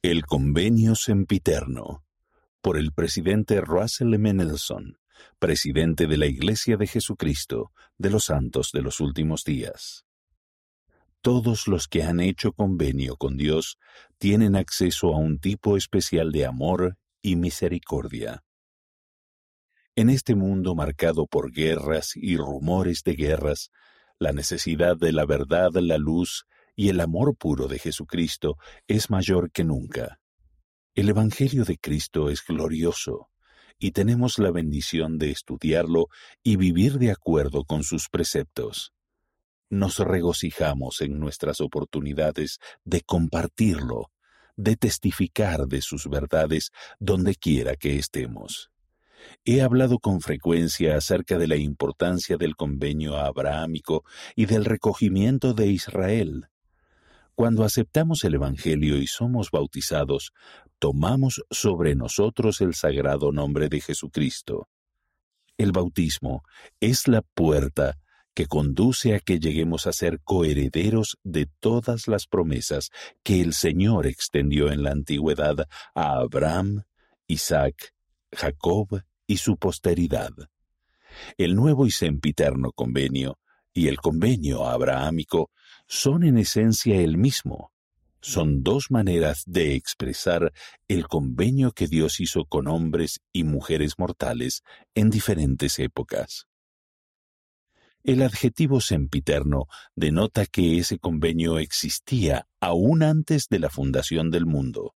El Convenio Sempiterno por el presidente Russell M. Nelson, presidente de la Iglesia de Jesucristo de los Santos de los Últimos Días. Todos los que han hecho convenio con Dios tienen acceso a un tipo especial de amor y misericordia. En este mundo marcado por guerras y rumores de guerras, la necesidad de la verdad, la luz y el amor puro de Jesucristo es mayor que nunca. El Evangelio de Cristo es glorioso y tenemos la bendición de estudiarlo y vivir de acuerdo con sus preceptos. Nos regocijamos en nuestras oportunidades de compartirlo, de testificar de sus verdades donde quiera que estemos. He hablado con frecuencia acerca de la importancia del convenio abrahámico y del recogimiento de Israel. Cuando aceptamos el Evangelio y somos bautizados, tomamos sobre nosotros el sagrado nombre de Jesucristo. El bautismo es la puerta que conduce a que lleguemos a ser coherederos de todas las promesas que el Señor extendió en la antigüedad a Abraham, Isaac, Jacob y su posteridad. El nuevo y sempiterno convenio y el convenio abrahámico son en esencia el mismo. Son dos maneras de expresar el convenio que Dios hizo con hombres y mujeres mortales en diferentes épocas. El adjetivo sempiterno denota que ese convenio existía aún antes de la fundación del mundo.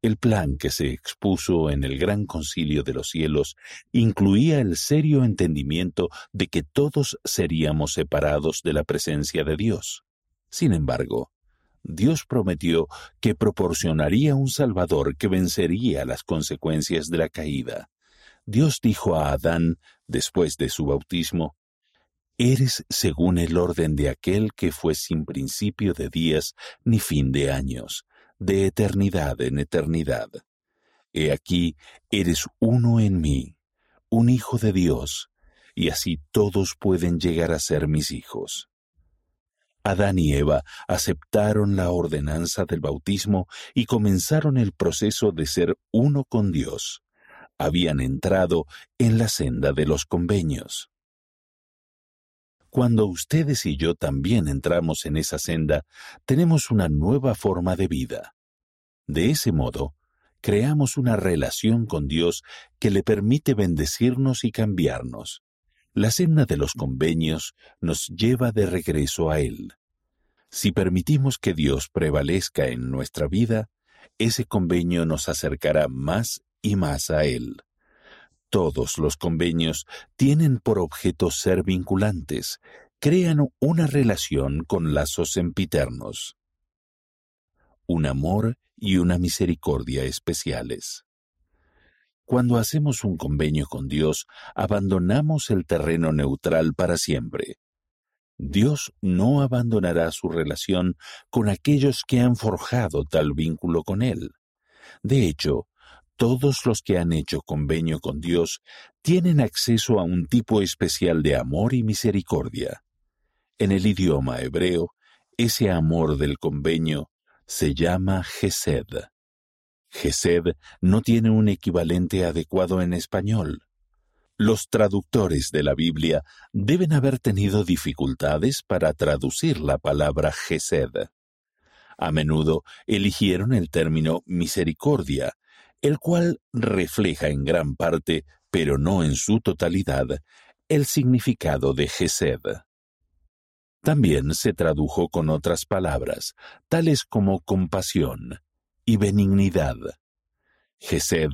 El plan que se expuso en el Gran Concilio de los Cielos incluía el serio entendimiento de que todos seríamos separados de la presencia de Dios. Sin embargo, Dios prometió que proporcionaría un Salvador que vencería las consecuencias de la caída. Dios dijo a Adán, después de su bautismo, Eres según el orden de aquel que fue sin principio de días ni fin de años, de eternidad en eternidad. He aquí, eres uno en mí, un hijo de Dios, y así todos pueden llegar a ser mis hijos. Adán y Eva aceptaron la ordenanza del bautismo y comenzaron el proceso de ser uno con Dios. Habían entrado en la senda de los convenios. Cuando ustedes y yo también entramos en esa senda, tenemos una nueva forma de vida. De ese modo, creamos una relación con Dios que le permite bendecirnos y cambiarnos. La senda de los convenios nos lleva de regreso a Él. Si permitimos que Dios prevalezca en nuestra vida, ese convenio nos acercará más y más a Él. Todos los convenios tienen por objeto ser vinculantes, crean una relación con lazos sempiternos, un amor y una misericordia especiales. Cuando hacemos un convenio con Dios, abandonamos el terreno neutral para siempre. Dios no abandonará su relación con aquellos que han forjado tal vínculo con Él. De hecho, todos los que han hecho convenio con Dios tienen acceso a un tipo especial de amor y misericordia. En el idioma hebreo, ese amor del convenio se llama Gesed. Gesed no tiene un equivalente adecuado en español. Los traductores de la Biblia deben haber tenido dificultades para traducir la palabra Gesed. A menudo eligieron el término misericordia, el cual refleja en gran parte, pero no en su totalidad, el significado de Gesed. También se tradujo con otras palabras, tales como compasión y benignidad. Gesed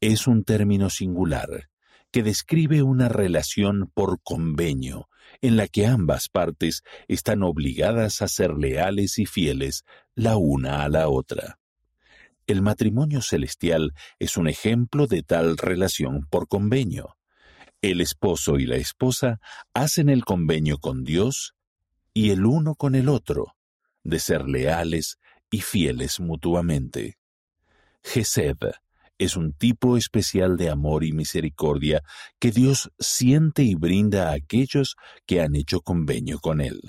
es un término singular que describe una relación por convenio en la que ambas partes están obligadas a ser leales y fieles la una a la otra. El matrimonio celestial es un ejemplo de tal relación por convenio. El esposo y la esposa hacen el convenio con Dios y el uno con el otro, de ser leales y fieles mutuamente. Gesed es un tipo especial de amor y misericordia que Dios siente y brinda a aquellos que han hecho convenio con Él,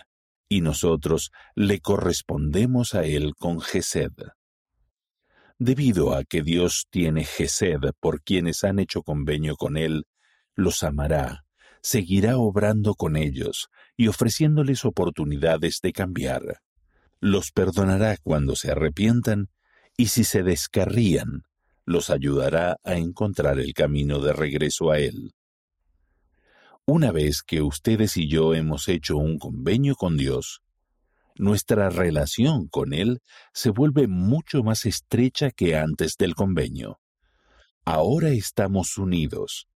y nosotros le correspondemos a Él con Gesed. Debido a que Dios tiene Gesed por quienes han hecho convenio con Él, los amará, seguirá obrando con ellos y ofreciéndoles oportunidades de cambiar. Los perdonará cuando se arrepientan y si se descarrían, los ayudará a encontrar el camino de regreso a Él. Una vez que ustedes y yo hemos hecho un convenio con Dios, nuestra relación con Él se vuelve mucho más estrecha que antes del convenio. Ahora estamos unidos.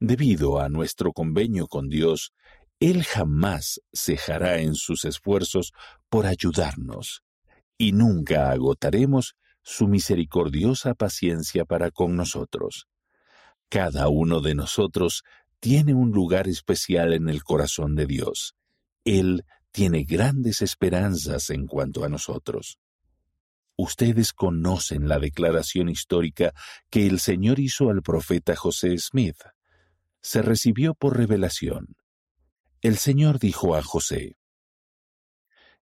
Debido a nuestro convenio con Dios, Él jamás cejará en sus esfuerzos por ayudarnos, y nunca agotaremos su misericordiosa paciencia para con nosotros. Cada uno de nosotros tiene un lugar especial en el corazón de Dios. Él tiene grandes esperanzas en cuanto a nosotros. Ustedes conocen la declaración histórica que el Señor hizo al profeta José Smith. Se recibió por revelación. El Señor dijo a José,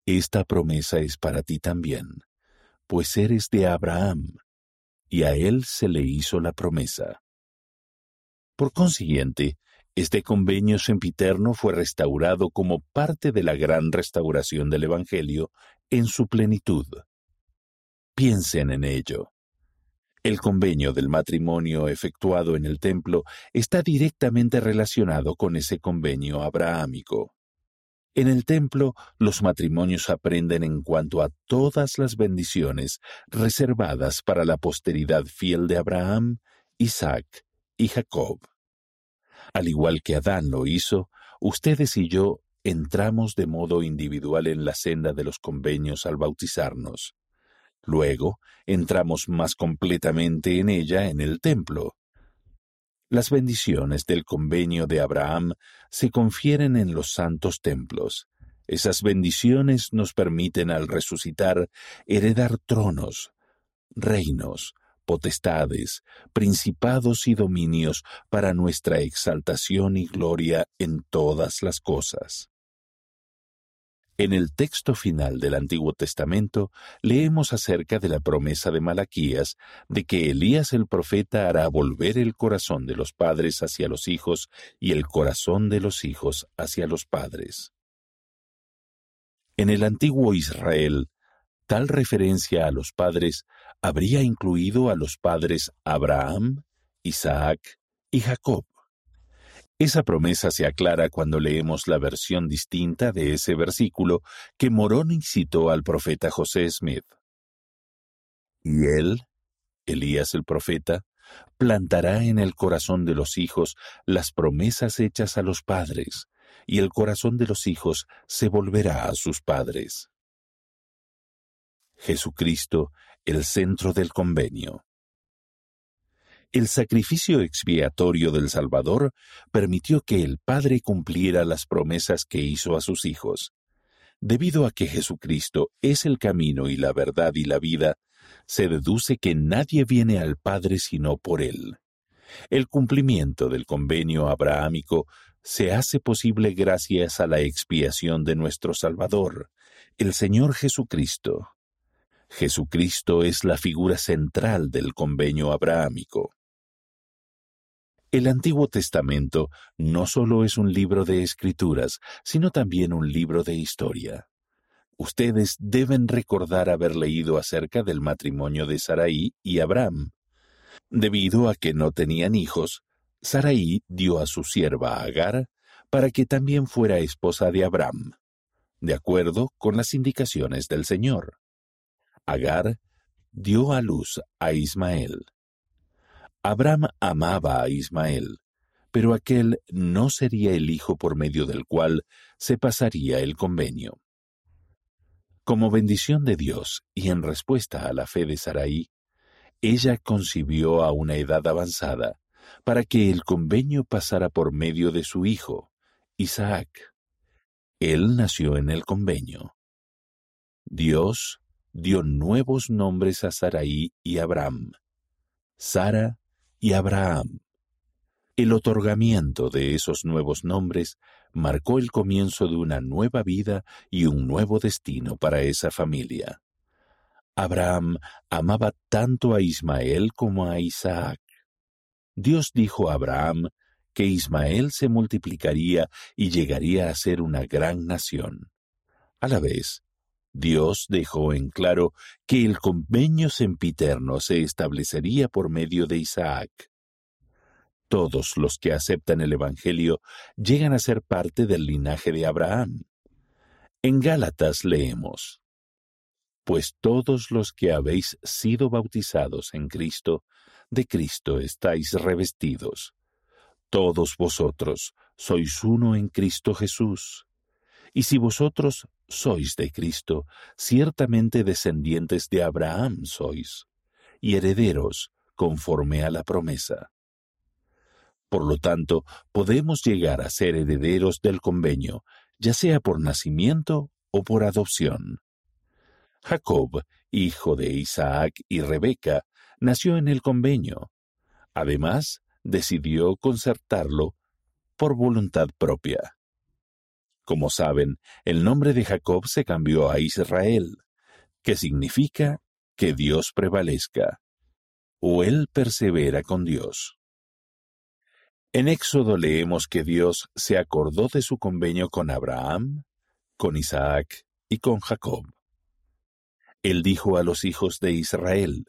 Esta promesa es para ti también, pues eres de Abraham, y a él se le hizo la promesa. Por consiguiente, este convenio sempiterno fue restaurado como parte de la gran restauración del Evangelio en su plenitud. Piensen en ello. El convenio del matrimonio efectuado en el templo está directamente relacionado con ese convenio abrahámico. En el templo, los matrimonios aprenden en cuanto a todas las bendiciones reservadas para la posteridad fiel de Abraham, Isaac y Jacob. Al igual que Adán lo hizo, ustedes y yo entramos de modo individual en la senda de los convenios al bautizarnos. Luego entramos más completamente en ella en el templo. Las bendiciones del convenio de Abraham se confieren en los santos templos. Esas bendiciones nos permiten al resucitar heredar tronos, reinos, potestades, principados y dominios para nuestra exaltación y gloria en todas las cosas. En el texto final del Antiguo Testamento leemos acerca de la promesa de Malaquías de que Elías el profeta hará volver el corazón de los padres hacia los hijos y el corazón de los hijos hacia los padres. En el antiguo Israel, Tal referencia a los padres habría incluido a los padres Abraham, Isaac y Jacob. Esa promesa se aclara cuando leemos la versión distinta de ese versículo que Moroni citó al profeta José Smith. Y él, Elías el profeta, plantará en el corazón de los hijos las promesas hechas a los padres, y el corazón de los hijos se volverá a sus padres. Jesucristo, el centro del convenio. El sacrificio expiatorio del Salvador permitió que el Padre cumpliera las promesas que hizo a sus hijos. Debido a que Jesucristo es el camino y la verdad y la vida, se deduce que nadie viene al Padre sino por Él. El cumplimiento del convenio abrahámico se hace posible gracias a la expiación de nuestro Salvador, el Señor Jesucristo. Jesucristo es la figura central del convenio abrahámico. El Antiguo Testamento no solo es un libro de escrituras, sino también un libro de historia. Ustedes deben recordar haber leído acerca del matrimonio de Sarai y Abraham. Debido a que no tenían hijos, Sarai dio a su sierva Agar para que también fuera esposa de Abraham, de acuerdo con las indicaciones del Señor. Agar dio a luz a Ismael. Abraham amaba a Ismael, pero aquel no sería el hijo por medio del cual se pasaría el convenio. Como bendición de Dios y en respuesta a la fe de Sarai, ella concibió a una edad avanzada para que el convenio pasara por medio de su hijo, Isaac. Él nació en el convenio. Dios dio nuevos nombres a Sarai y Abraham, Sara y Abraham. El otorgamiento de esos nuevos nombres marcó el comienzo de una nueva vida y un nuevo destino para esa familia. Abraham amaba tanto a Ismael como a Isaac. Dios dijo a Abraham que Ismael se multiplicaría y llegaría a ser una gran nación. A la vez, Dios dejó en claro que el convenio sempiterno se establecería por medio de Isaac. Todos los que aceptan el Evangelio llegan a ser parte del linaje de Abraham. En Gálatas leemos, Pues todos los que habéis sido bautizados en Cristo, de Cristo estáis revestidos. Todos vosotros sois uno en Cristo Jesús. Y si vosotros sois de Cristo, ciertamente descendientes de Abraham sois, y herederos conforme a la promesa. Por lo tanto, podemos llegar a ser herederos del convenio, ya sea por nacimiento o por adopción. Jacob, hijo de Isaac y Rebeca, nació en el convenio. Además, decidió concertarlo por voluntad propia. Como saben, el nombre de Jacob se cambió a Israel, que significa que Dios prevalezca, o él persevera con Dios. En Éxodo leemos que Dios se acordó de su convenio con Abraham, con Isaac y con Jacob. Él dijo a los hijos de Israel,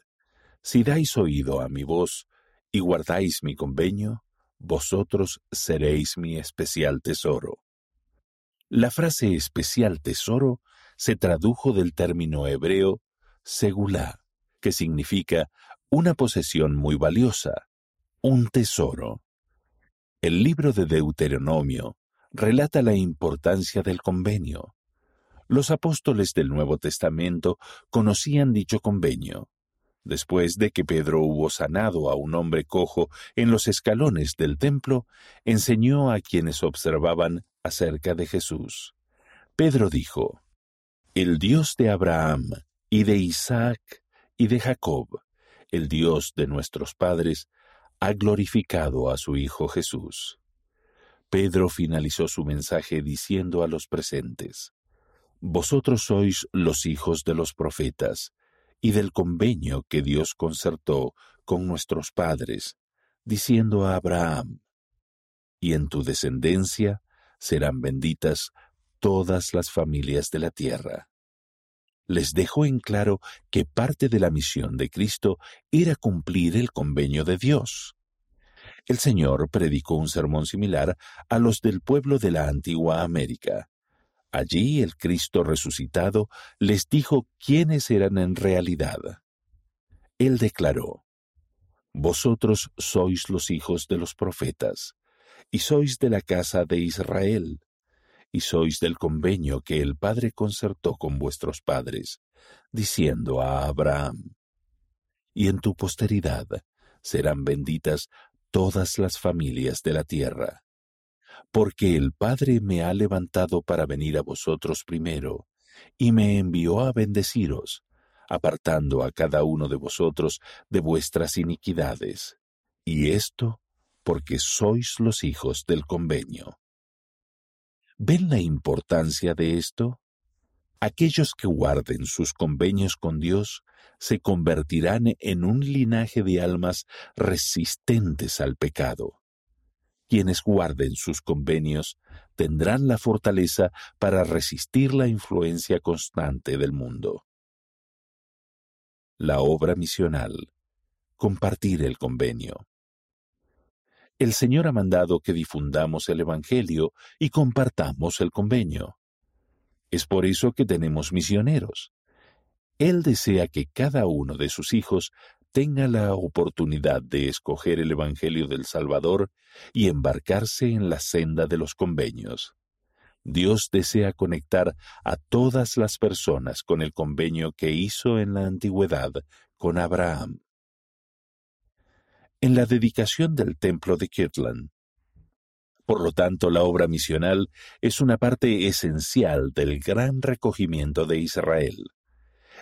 Si dais oído a mi voz y guardáis mi convenio, vosotros seréis mi especial tesoro. La frase especial tesoro se tradujo del término hebreo segulá, que significa una posesión muy valiosa, un tesoro. El libro de Deuteronomio relata la importancia del convenio. Los apóstoles del Nuevo Testamento conocían dicho convenio. Después de que Pedro hubo sanado a un hombre cojo en los escalones del templo, enseñó a quienes observaban acerca de Jesús. Pedro dijo, El Dios de Abraham y de Isaac y de Jacob, el Dios de nuestros padres, ha glorificado a su Hijo Jesús. Pedro finalizó su mensaje diciendo a los presentes, Vosotros sois los hijos de los profetas y del convenio que Dios concertó con nuestros padres, diciendo a Abraham, Y en tu descendencia serán benditas todas las familias de la tierra. Les dejó en claro que parte de la misión de Cristo era cumplir el convenio de Dios. El Señor predicó un sermón similar a los del pueblo de la antigua América. Allí el Cristo resucitado les dijo quiénes eran en realidad. Él declaró, Vosotros sois los hijos de los profetas, y sois de la casa de Israel, y sois del convenio que el Padre concertó con vuestros padres, diciendo a Abraham, Y en tu posteridad serán benditas todas las familias de la tierra. Porque el Padre me ha levantado para venir a vosotros primero, y me envió a bendeciros, apartando a cada uno de vosotros de vuestras iniquidades. Y esto porque sois los hijos del convenio. ¿Ven la importancia de esto? Aquellos que guarden sus convenios con Dios se convertirán en un linaje de almas resistentes al pecado. Quienes guarden sus convenios tendrán la fortaleza para resistir la influencia constante del mundo. La obra misional. Compartir el convenio. El Señor ha mandado que difundamos el Evangelio y compartamos el convenio. Es por eso que tenemos misioneros. Él desea que cada uno de sus hijos tenga la oportunidad de escoger el Evangelio del Salvador y embarcarse en la senda de los convenios. Dios desea conectar a todas las personas con el convenio que hizo en la antigüedad con Abraham. En la dedicación del templo de Kirtland. Por lo tanto, la obra misional es una parte esencial del gran recogimiento de Israel.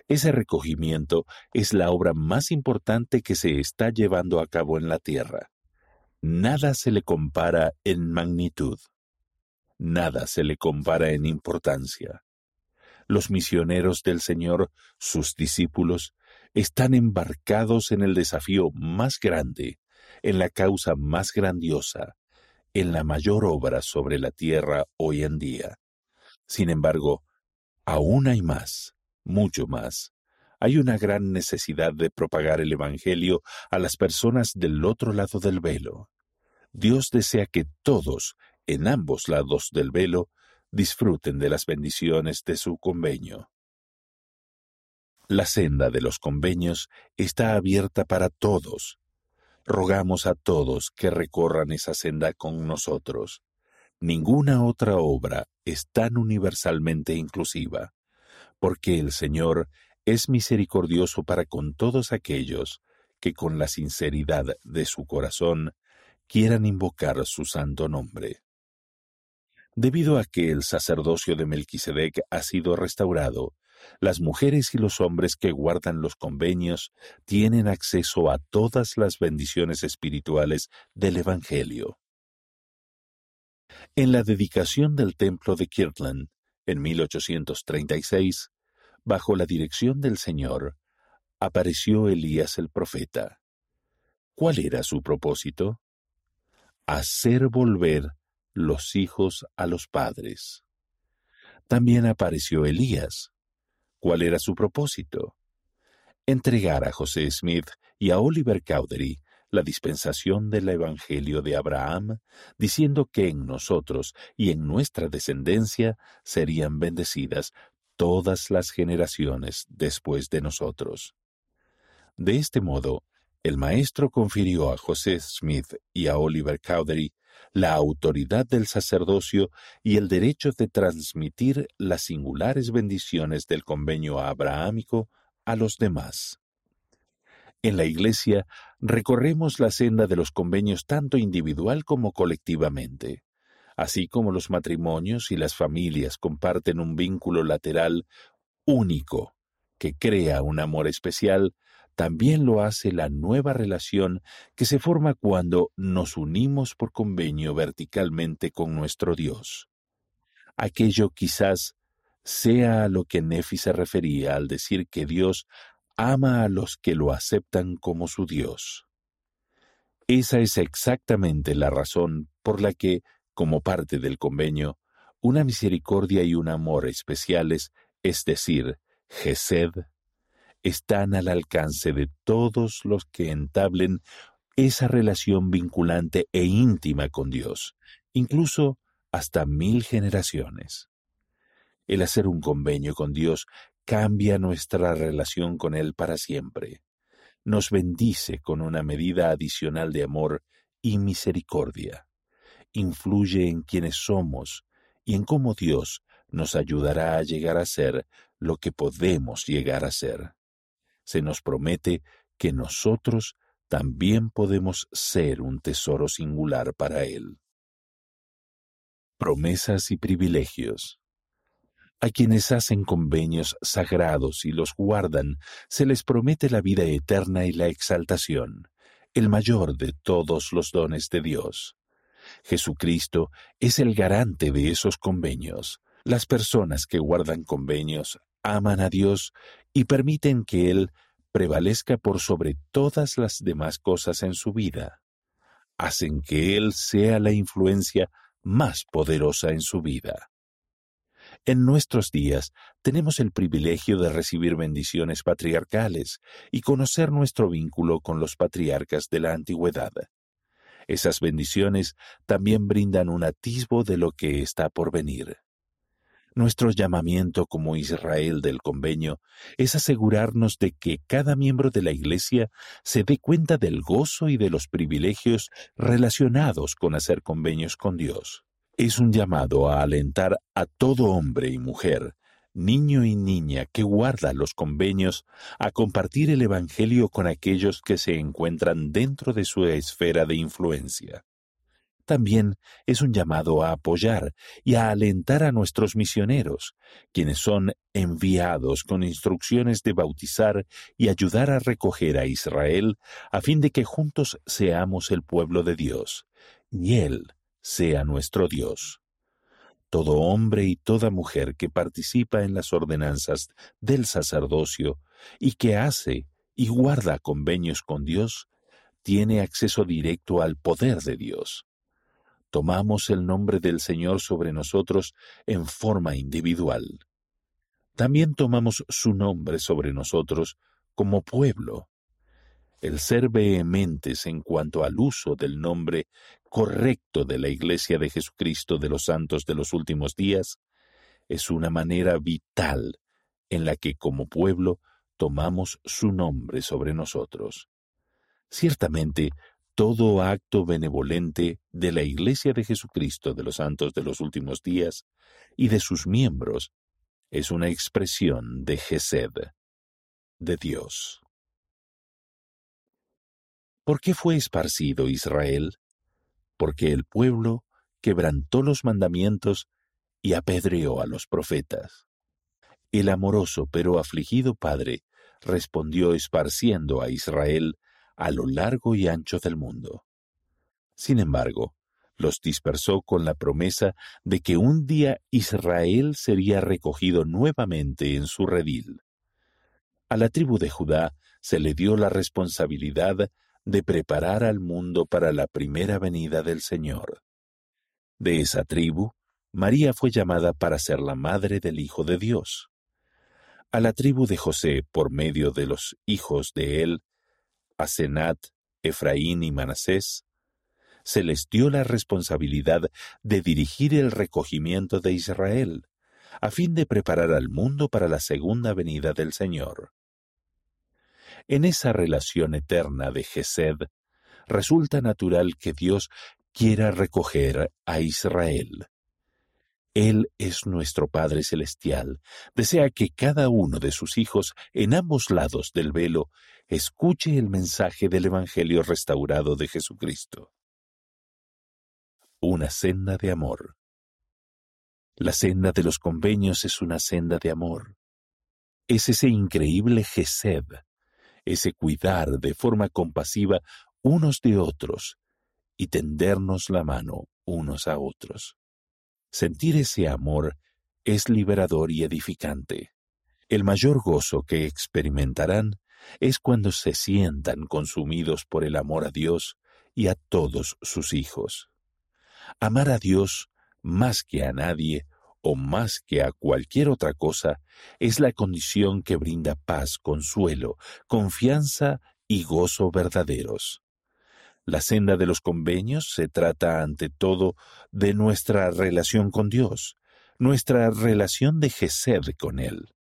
Ese recogimiento es la obra más importante que se está llevando a cabo en la tierra. Nada se le compara en magnitud. Nada se le compara en importancia. Los misioneros del Señor, sus discípulos, están embarcados en el desafío más grande, en la causa más grandiosa, en la mayor obra sobre la tierra hoy en día. Sin embargo, aún hay más, mucho más. Hay una gran necesidad de propagar el Evangelio a las personas del otro lado del velo. Dios desea que todos, en ambos lados del velo, disfruten de las bendiciones de su convenio. La senda de los convenios está abierta para todos. Rogamos a todos que recorran esa senda con nosotros. Ninguna otra obra es tan universalmente inclusiva, porque el Señor es misericordioso para con todos aquellos que con la sinceridad de su corazón quieran invocar su santo nombre. Debido a que el sacerdocio de Melquisedec ha sido restaurado, las mujeres y los hombres que guardan los convenios tienen acceso a todas las bendiciones espirituales del Evangelio. En la dedicación del templo de Kirtland, en 1836, bajo la dirección del Señor, apareció Elías el profeta. ¿Cuál era su propósito? Hacer volver los hijos a los padres. También apareció Elías. ¿Cuál era su propósito? Entregar a José Smith y a Oliver Cowdery la dispensación del Evangelio de Abraham, diciendo que en nosotros y en nuestra descendencia serían bendecidas todas las generaciones después de nosotros. De este modo, el maestro confirió a José Smith y a Oliver Cowdery la autoridad del sacerdocio y el derecho de transmitir las singulares bendiciones del convenio abrahámico a los demás. En la Iglesia recorremos la senda de los convenios tanto individual como colectivamente. Así como los matrimonios y las familias comparten un vínculo lateral único que crea un amor especial, también lo hace la nueva relación que se forma cuando nos unimos por convenio verticalmente con nuestro Dios. Aquello quizás sea a lo que Nefi se refería al decir que Dios ama a los que lo aceptan como su Dios. Esa es exactamente la razón por la que, como parte del convenio, una misericordia y un amor especiales, es decir, Gesed, están al alcance de todos los que entablen esa relación vinculante e íntima con Dios, incluso hasta mil generaciones. El hacer un convenio con Dios cambia nuestra relación con Él para siempre. Nos bendice con una medida adicional de amor y misericordia. Influye en quienes somos y en cómo Dios nos ayudará a llegar a ser lo que podemos llegar a ser se nos promete que nosotros también podemos ser un tesoro singular para Él. Promesas y privilegios. A quienes hacen convenios sagrados y los guardan, se les promete la vida eterna y la exaltación, el mayor de todos los dones de Dios. Jesucristo es el garante de esos convenios. Las personas que guardan convenios aman a Dios y permiten que Él prevalezca por sobre todas las demás cosas en su vida. Hacen que Él sea la influencia más poderosa en su vida. En nuestros días tenemos el privilegio de recibir bendiciones patriarcales y conocer nuestro vínculo con los patriarcas de la antigüedad. Esas bendiciones también brindan un atisbo de lo que está por venir. Nuestro llamamiento como Israel del convenio es asegurarnos de que cada miembro de la Iglesia se dé cuenta del gozo y de los privilegios relacionados con hacer convenios con Dios. Es un llamado a alentar a todo hombre y mujer, niño y niña que guarda los convenios, a compartir el Evangelio con aquellos que se encuentran dentro de su esfera de influencia también es un llamado a apoyar y a alentar a nuestros misioneros, quienes son enviados con instrucciones de bautizar y ayudar a recoger a Israel a fin de que juntos seamos el pueblo de Dios, y Él sea nuestro Dios. todo hombre y toda mujer que participa en las ordenanzas del sacerdocio y que hace y guarda convenios con Dios, tiene acceso directo al poder de Dios. Tomamos el nombre del Señor sobre nosotros en forma individual. También tomamos su nombre sobre nosotros como pueblo. El ser vehementes en cuanto al uso del nombre correcto de la Iglesia de Jesucristo de los Santos de los Últimos Días es una manera vital en la que como pueblo tomamos su nombre sobre nosotros. Ciertamente, todo acto benevolente de la Iglesia de Jesucristo de los Santos de los Últimos Días y de sus miembros es una expresión de Gesed, de Dios. ¿Por qué fue esparcido Israel? Porque el pueblo quebrantó los mandamientos y apedreó a los profetas. El amoroso pero afligido Padre respondió esparciendo a Israel a lo largo y ancho del mundo. Sin embargo, los dispersó con la promesa de que un día Israel sería recogido nuevamente en su redil. A la tribu de Judá se le dio la responsabilidad de preparar al mundo para la primera venida del Señor. De esa tribu, María fue llamada para ser la madre del Hijo de Dios. A la tribu de José, por medio de los hijos de él, Asenat, Efraín y Manasés, se les dio la responsabilidad de dirigir el recogimiento de Israel, a fin de preparar al mundo para la segunda venida del Señor. En esa relación eterna de Gesed, resulta natural que Dios quiera recoger a Israel. Él es nuestro Padre Celestial. Desea que cada uno de sus hijos en ambos lados del velo escuche el mensaje del Evangelio restaurado de Jesucristo. Una senda de amor. La senda de los convenios es una senda de amor. Es ese increíble Gesed, ese cuidar de forma compasiva unos de otros y tendernos la mano unos a otros. Sentir ese amor es liberador y edificante. El mayor gozo que experimentarán es cuando se sientan consumidos por el amor a Dios y a todos sus hijos. Amar a Dios más que a nadie o más que a cualquier otra cosa es la condición que brinda paz, consuelo, confianza y gozo verdaderos. La senda de los convenios se trata ante todo de nuestra relación con Dios, nuestra relación de Gesed con Él.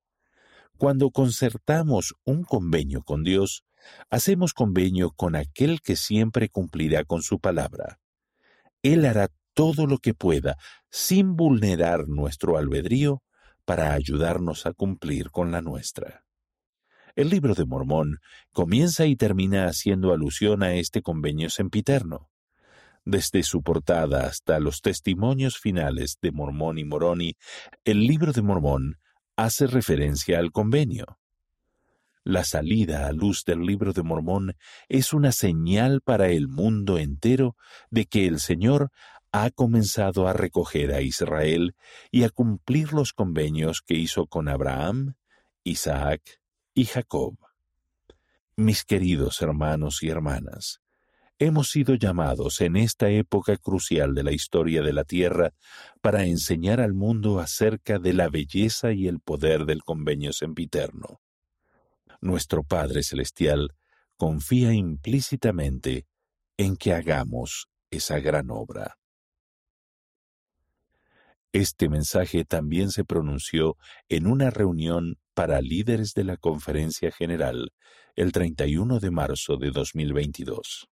Cuando concertamos un convenio con Dios, hacemos convenio con aquel que siempre cumplirá con su palabra. Él hará todo lo que pueda, sin vulnerar nuestro albedrío, para ayudarnos a cumplir con la nuestra. El libro de Mormón comienza y termina haciendo alusión a este convenio sempiterno. Desde su portada hasta los testimonios finales de Mormón y Moroni, el libro de Mormón hace referencia al convenio. La salida a luz del libro de Mormón es una señal para el mundo entero de que el Señor ha comenzado a recoger a Israel y a cumplir los convenios que hizo con Abraham, Isaac y Jacob. Mis queridos hermanos y hermanas, hemos sido llamados en esta época crucial de la historia de la Tierra para enseñar al mundo acerca de la belleza y el poder del convenio sempiterno. Nuestro Padre Celestial confía implícitamente en que hagamos esa gran obra. Este mensaje también se pronunció en una reunión para líderes de la Conferencia General el 31 de marzo de 2022.